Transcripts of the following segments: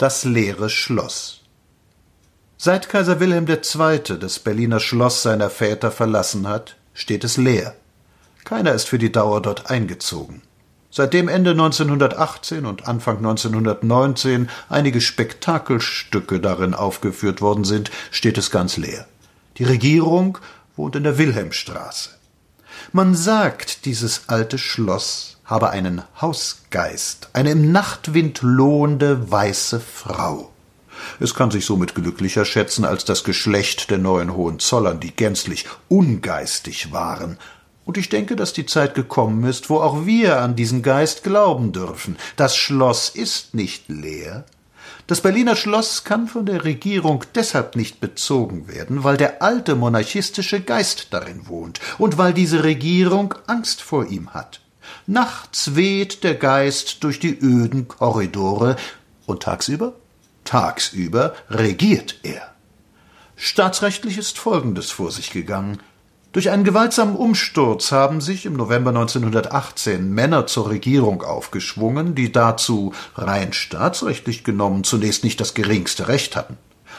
Das leere Schloss. Seit Kaiser Wilhelm II. das Berliner Schloss seiner Väter verlassen hat, steht es leer. Keiner ist für die Dauer dort eingezogen. Seitdem Ende 1918 und Anfang 1919 einige Spektakelstücke darin aufgeführt worden sind, steht es ganz leer. Die Regierung wohnt in der Wilhelmstraße. Man sagt, dieses alte Schloss habe einen Hausgeist, eine im Nachtwind lohende weiße Frau. Es kann sich somit glücklicher schätzen als das Geschlecht der neuen Hohenzollern, die gänzlich ungeistig waren. Und ich denke, dass die Zeit gekommen ist, wo auch wir an diesen Geist glauben dürfen. Das Schloss ist nicht leer, das Berliner Schloss kann von der Regierung deshalb nicht bezogen werden, weil der alte monarchistische Geist darin wohnt und weil diese Regierung Angst vor ihm hat. Nachts weht der Geist durch die öden Korridore und tagsüber? Tagsüber regiert er. Staatsrechtlich ist Folgendes vor sich gegangen. Durch einen gewaltsamen Umsturz haben sich im November 1918 Männer zur Regierung aufgeschwungen, die dazu rein staatsrechtlich genommen zunächst nicht das geringste Recht hatten.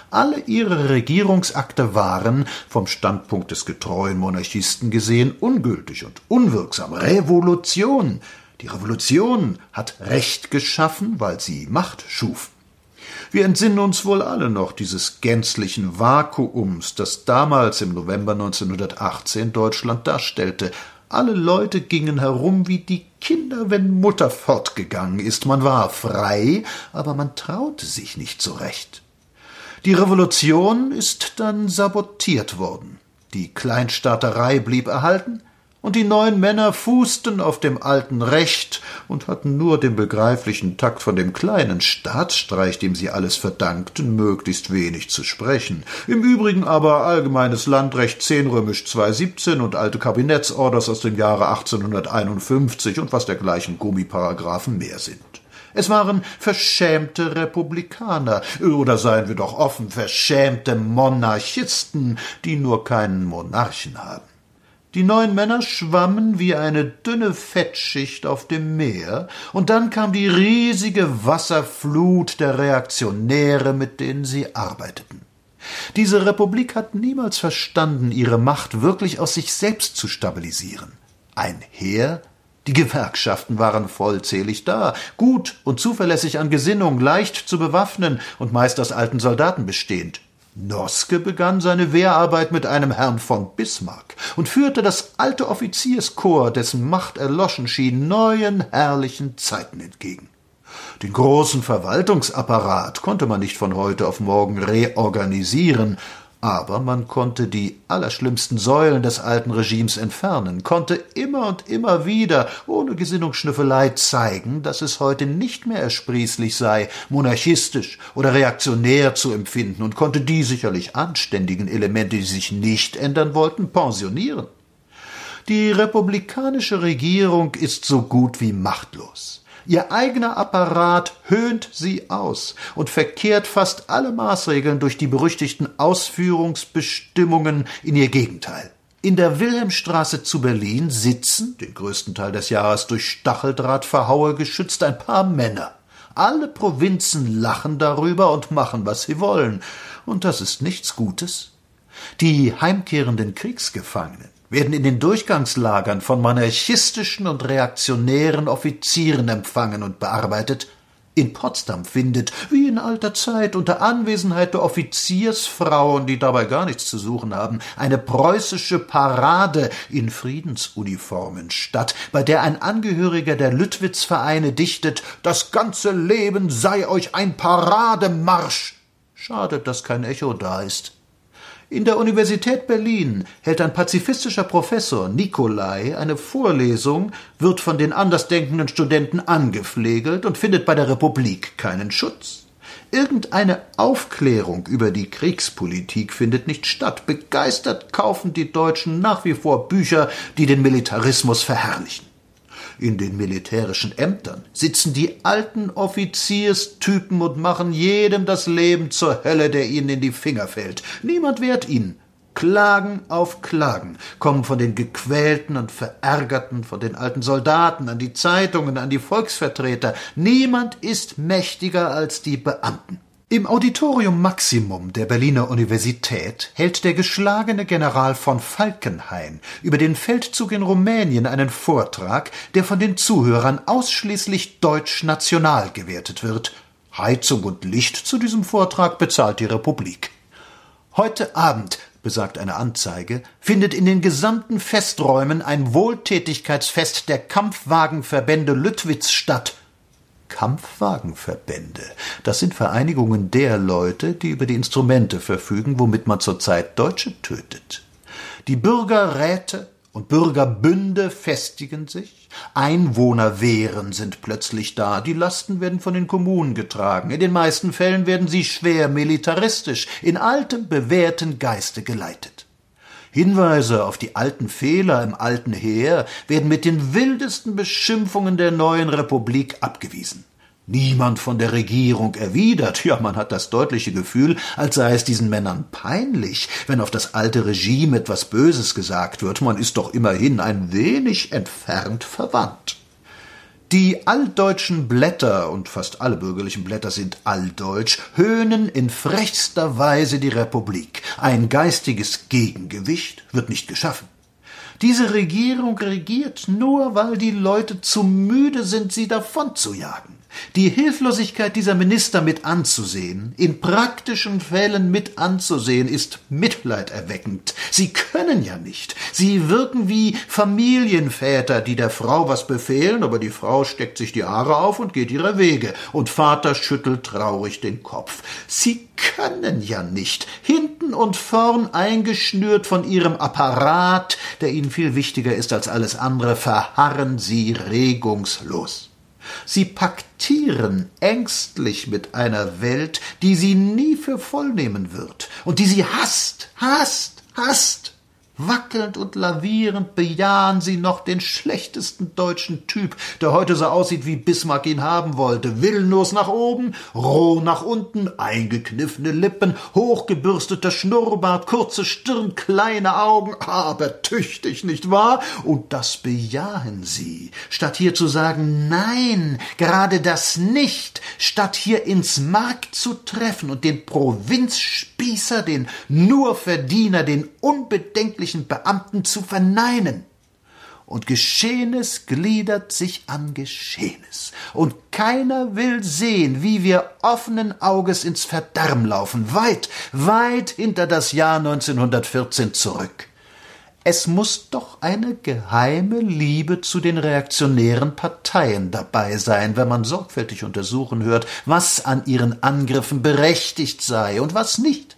Alle ihre Regierungsakte waren, vom Standpunkt des getreuen Monarchisten gesehen, ungültig und unwirksam. Revolution. Die Revolution hat Recht geschaffen, weil sie Macht schuf. Wir entsinnen uns wohl alle noch dieses gänzlichen Vakuums, das damals im November 1918 Deutschland darstellte. Alle Leute gingen herum wie die Kinder, wenn Mutter fortgegangen ist. Man war frei, aber man traute sich nicht so recht. Die Revolution ist dann sabotiert worden. Die Kleinstaaterei blieb erhalten, und die neuen Männer fußten auf dem alten Recht und hatten nur den begreiflichen Takt von dem kleinen Staatsstreich, dem sie alles verdankten, möglichst wenig zu sprechen. Im Übrigen aber allgemeines Landrecht 10 römisch 217 und alte Kabinettsorders aus dem Jahre 1851 und was dergleichen Gummiparagraphen mehr sind. Es waren verschämte Republikaner, oder seien wir doch offen, verschämte Monarchisten, die nur keinen Monarchen haben. Die neun Männer schwammen wie eine dünne Fettschicht auf dem Meer, und dann kam die riesige Wasserflut der Reaktionäre, mit denen sie arbeiteten. Diese Republik hat niemals verstanden, ihre Macht wirklich aus sich selbst zu stabilisieren. Ein Heer? Die Gewerkschaften waren vollzählig da, gut und zuverlässig an Gesinnung, leicht zu bewaffnen und meist aus alten Soldaten bestehend. Noske begann seine Wehrarbeit mit einem Herrn von Bismarck und führte das alte Offizierskorps, dessen Macht erloschen schien, neuen herrlichen Zeiten entgegen. Den großen Verwaltungsapparat konnte man nicht von heute auf morgen reorganisieren, aber man konnte die allerschlimmsten Säulen des alten Regimes entfernen, konnte immer und immer wieder, ohne Gesinnungsschnüffelei, zeigen, dass es heute nicht mehr ersprießlich sei, monarchistisch oder reaktionär zu empfinden und konnte die sicherlich anständigen Elemente, die sich nicht ändern wollten, pensionieren. Die republikanische Regierung ist so gut wie machtlos. Ihr eigener Apparat höhnt sie aus und verkehrt fast alle Maßregeln durch die berüchtigten Ausführungsbestimmungen in ihr Gegenteil. In der Wilhelmstraße zu Berlin sitzen, den größten Teil des Jahres durch Stacheldrahtverhaue geschützt, ein paar Männer. Alle Provinzen lachen darüber und machen, was sie wollen. Und das ist nichts Gutes. Die heimkehrenden Kriegsgefangenen, werden in den Durchgangslagern von monarchistischen und reaktionären Offizieren empfangen und bearbeitet. In Potsdam findet, wie in alter Zeit, unter Anwesenheit der Offiziersfrauen, die dabei gar nichts zu suchen haben, eine preußische Parade in Friedensuniformen statt, bei der ein Angehöriger der Lüttwitz-Vereine dichtet, das ganze Leben sei euch ein Parademarsch. Schade, dass kein Echo da ist. In der Universität Berlin hält ein pazifistischer Professor Nikolai eine Vorlesung, wird von den andersdenkenden Studenten angepflegelt und findet bei der Republik keinen Schutz. Irgendeine Aufklärung über die Kriegspolitik findet nicht statt. Begeistert kaufen die Deutschen nach wie vor Bücher, die den Militarismus verherrlichen. In den militärischen Ämtern sitzen die alten Offizierstypen und machen jedem das Leben zur Hölle, der ihnen in die Finger fällt. Niemand wehrt ihnen. Klagen auf Klagen kommen von den Gequälten und Verärgerten, von den alten Soldaten an die Zeitungen, an die Volksvertreter. Niemand ist mächtiger als die Beamten. Im Auditorium Maximum der Berliner Universität hält der geschlagene General von Falkenhayn über den Feldzug in Rumänien einen Vortrag, der von den Zuhörern ausschließlich deutsch-national gewertet wird. Heizung und Licht zu diesem Vortrag bezahlt die Republik. Heute Abend besagt eine Anzeige, findet in den gesamten Festräumen ein Wohltätigkeitsfest der Kampfwagenverbände Lüttwitz statt. Kampfwagenverbände. Das sind Vereinigungen der Leute, die über die Instrumente verfügen, womit man zurzeit Deutsche tötet. Die Bürgerräte und Bürgerbünde festigen sich, Einwohnerwehren sind plötzlich da, die Lasten werden von den Kommunen getragen, in den meisten Fällen werden sie schwer militaristisch, in altem, bewährten Geiste geleitet. Hinweise auf die alten Fehler im alten Heer werden mit den wildesten Beschimpfungen der neuen Republik abgewiesen. Niemand von der Regierung erwidert, ja, man hat das deutliche Gefühl, als sei es diesen Männern peinlich, wenn auf das alte Regime etwas Böses gesagt wird, man ist doch immerhin ein wenig entfernt verwandt. Die alldeutschen Blätter, und fast alle bürgerlichen Blätter sind alldeutsch, höhnen in frechster Weise die Republik. Ein geistiges Gegengewicht wird nicht geschaffen. Diese Regierung regiert nur, weil die Leute zu müde sind, sie davonzujagen. Die Hilflosigkeit dieser Minister mit anzusehen, in praktischen Fällen mit anzusehen, ist mitleiderweckend. Sie können ja nicht. Sie wirken wie Familienväter, die der Frau was befehlen, aber die Frau steckt sich die Haare auf und geht ihre Wege, und Vater schüttelt traurig den Kopf. Sie können ja nicht. Hinten und vorn eingeschnürt von ihrem Apparat, der ihnen viel wichtiger ist als alles andere, verharren sie regungslos. Sie paktieren ängstlich mit einer Welt, die sie nie für voll nehmen wird und die sie hasst, hasst, hasst. Wackelnd und lavierend bejahen sie noch den schlechtesten deutschen Typ, der heute so aussieht, wie Bismarck ihn haben wollte. Willenlos nach oben, roh nach unten, eingekniffene Lippen, hochgebürsteter Schnurrbart, kurze Stirn, kleine Augen, aber tüchtig, nicht wahr? Und das bejahen sie, statt hier zu sagen, nein, gerade das nicht, statt hier ins Mark zu treffen und den Provinzspießer, den Nurverdiener, den unbedenklichen Beamten zu verneinen. Und Geschehenes gliedert sich an Geschehenes. Und keiner will sehen, wie wir offenen Auges ins Verderben laufen, weit, weit hinter das Jahr 1914 zurück. Es muss doch eine geheime Liebe zu den reaktionären Parteien dabei sein, wenn man sorgfältig untersuchen hört, was an ihren Angriffen berechtigt sei und was nicht.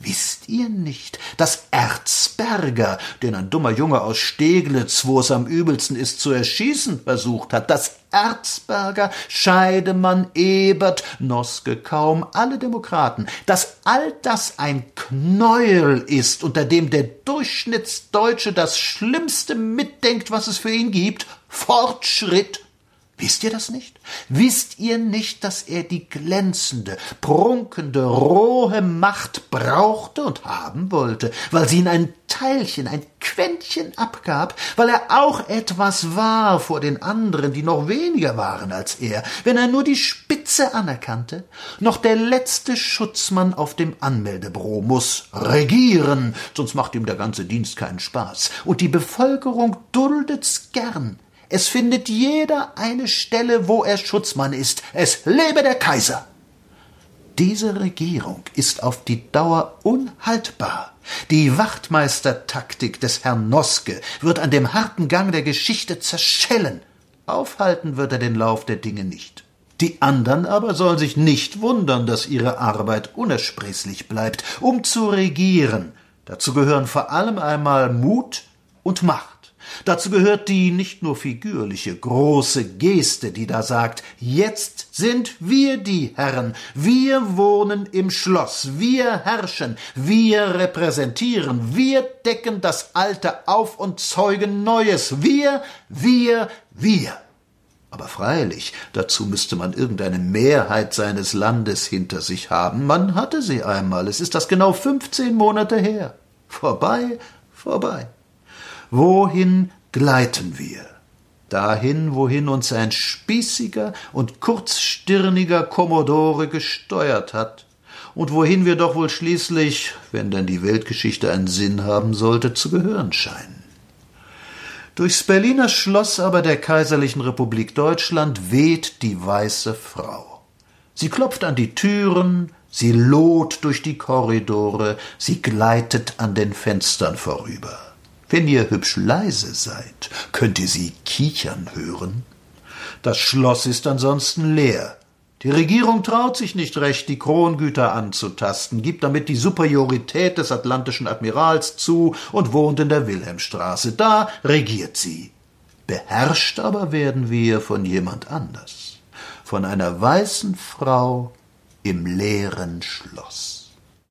Wisst ihr nicht, dass Erzberger, den ein dummer Junge aus Steglitz, wo es am übelsten ist, zu erschießen versucht hat, dass Erzberger, Scheidemann, Ebert, Noske, kaum alle Demokraten, dass all das ein Knäuel ist, unter dem der Durchschnittsdeutsche das Schlimmste mitdenkt, was es für ihn gibt, Fortschritt Wisst ihr das nicht? Wisst ihr nicht, dass er die glänzende, prunkende, rohe Macht brauchte und haben wollte, weil sie ihn ein Teilchen, ein Quäntchen abgab, weil er auch etwas war vor den anderen, die noch weniger waren als er, wenn er nur die Spitze anerkannte? Noch der letzte Schutzmann auf dem Anmeldebüro muss regieren, sonst macht ihm der ganze Dienst keinen Spaß, und die Bevölkerung duldet's gern es findet jeder eine Stelle, wo er Schutzmann ist. Es lebe der Kaiser. Diese Regierung ist auf die Dauer unhaltbar. Die Wachtmeistertaktik des Herrn Noske wird an dem harten Gang der Geschichte zerschellen. Aufhalten wird er den Lauf der Dinge nicht. Die anderen aber sollen sich nicht wundern, dass ihre Arbeit unersprießlich bleibt, um zu regieren. Dazu gehören vor allem einmal Mut und Macht. Dazu gehört die nicht nur figürliche, große Geste, die da sagt, jetzt sind wir die Herren, wir wohnen im Schloss, wir herrschen, wir repräsentieren, wir decken das Alte auf und zeugen Neues, wir, wir, wir. Aber freilich, dazu müsste man irgendeine Mehrheit seines Landes hinter sich haben. Man hatte sie einmal, es ist das genau fünfzehn Monate her. Vorbei, vorbei. Wohin gleiten wir? Dahin, wohin uns ein spießiger und kurzstirniger Kommodore gesteuert hat, und wohin wir doch wohl schließlich, wenn denn die Weltgeschichte einen Sinn haben sollte, zu gehören scheinen. Durchs Berliner Schloss aber der Kaiserlichen Republik Deutschland weht die weiße Frau. Sie klopft an die Türen, sie loht durch die Korridore, sie gleitet an den Fenstern vorüber. Wenn ihr hübsch leise seid, könnt ihr sie kichern hören. Das Schloss ist ansonsten leer. Die Regierung traut sich nicht recht, die Krongüter anzutasten, gibt damit die Superiorität des atlantischen Admirals zu und wohnt in der Wilhelmstraße. Da regiert sie. Beherrscht aber werden wir von jemand anders, von einer weißen Frau im leeren Schloss.